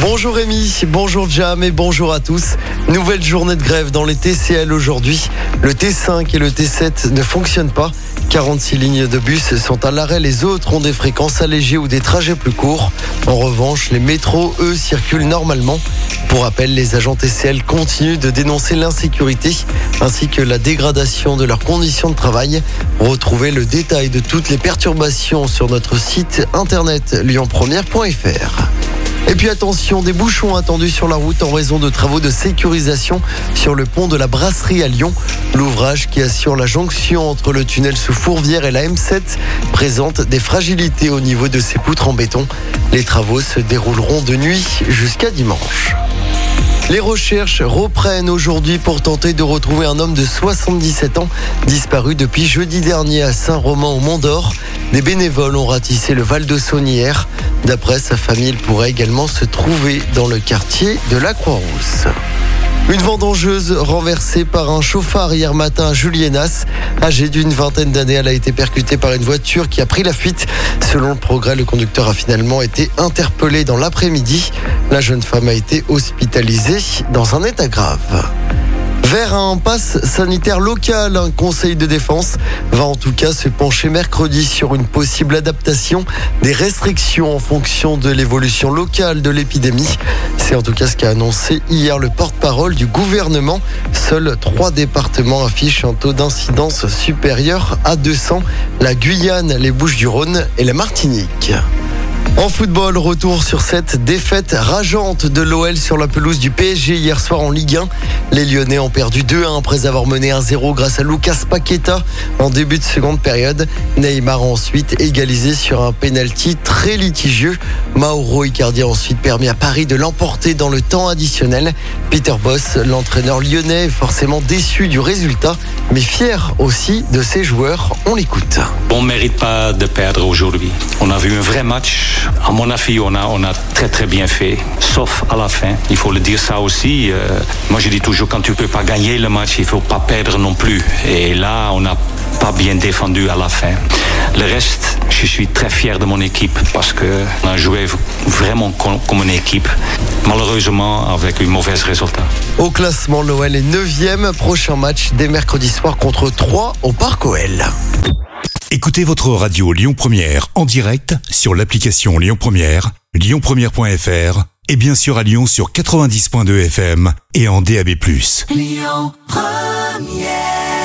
Bonjour Rémi, bonjour Jam et bonjour à tous. Nouvelle journée de grève dans les TCL aujourd'hui. Le T5 et le T7 ne fonctionnent pas. 46 lignes de bus sont à l'arrêt, les autres ont des fréquences allégées ou des trajets plus courts. En revanche, les métros, eux, circulent normalement. Pour rappel, les agents TCL continuent de dénoncer l'insécurité ainsi que la dégradation de leurs conditions de travail. Retrouvez le détail de toutes les perturbations sur notre site internet lyonpremière.fr. Et puis attention, des bouchons attendus sur la route en raison de travaux de sécurisation sur le pont de la Brasserie à Lyon. L'ouvrage qui assure la jonction entre le tunnel sous Fourvière et la M7 présente des fragilités au niveau de ses poutres en béton. Les travaux se dérouleront de nuit jusqu'à dimanche. Les recherches reprennent aujourd'hui pour tenter de retrouver un homme de 77 ans disparu depuis jeudi dernier à Saint-Romain au Mont d'Or. Des bénévoles ont ratissé le Val de Saône hier. D'après sa famille, il pourrait également se trouver dans le quartier de la Croix-Rousse. Une vendangeuse renversée par un chauffard hier matin à Julienas. Âgée d'une vingtaine d'années, elle a été percutée par une voiture qui a pris la fuite. Selon le progrès, le conducteur a finalement été interpellé dans l'après-midi. La jeune femme a été hospitalisée dans un état grave. Un pass sanitaire local, un conseil de défense va en tout cas se pencher mercredi sur une possible adaptation des restrictions en fonction de l'évolution locale de l'épidémie. C'est en tout cas ce qu'a annoncé hier le porte-parole du gouvernement. Seuls trois départements affichent un taux d'incidence supérieur à 200, la Guyane, les Bouches-du-Rhône et la Martinique. En football, retour sur cette défaite rageante de l'OL sur la pelouse du PSG hier soir en Ligue 1. Les Lyonnais ont perdu 2-1 après avoir mené 1-0 grâce à Lucas Paqueta en début de seconde période. Neymar a ensuite égalisé sur un penalty très litigieux. Mauro Icardi a ensuite permis à Paris de l'emporter dans le temps additionnel. Peter Boss, l'entraîneur lyonnais, est forcément déçu du résultat, mais fier aussi de ses joueurs. On l'écoute. On ne mérite pas de perdre aujourd'hui. On a vu un vrai match à mon avis, on a, on a très très bien fait, sauf à la fin. Il faut le dire ça aussi. Euh, moi, je dis toujours, quand tu peux pas gagner le match, il faut pas perdre non plus. Et là, on n'a pas bien défendu à la fin. Le reste, je suis très fier de mon équipe parce qu'on a joué vraiment comme une équipe. Malheureusement, avec un mauvais résultat. Au classement, l'OL est 9e. Prochain match dès mercredi soir contre 3 au Parc OL. Écoutez votre radio Lyon Première en direct sur l'application Lyon Première, lyonpremière.fr et bien sûr à Lyon sur 90.2 FM et en DAB+. Lyon Première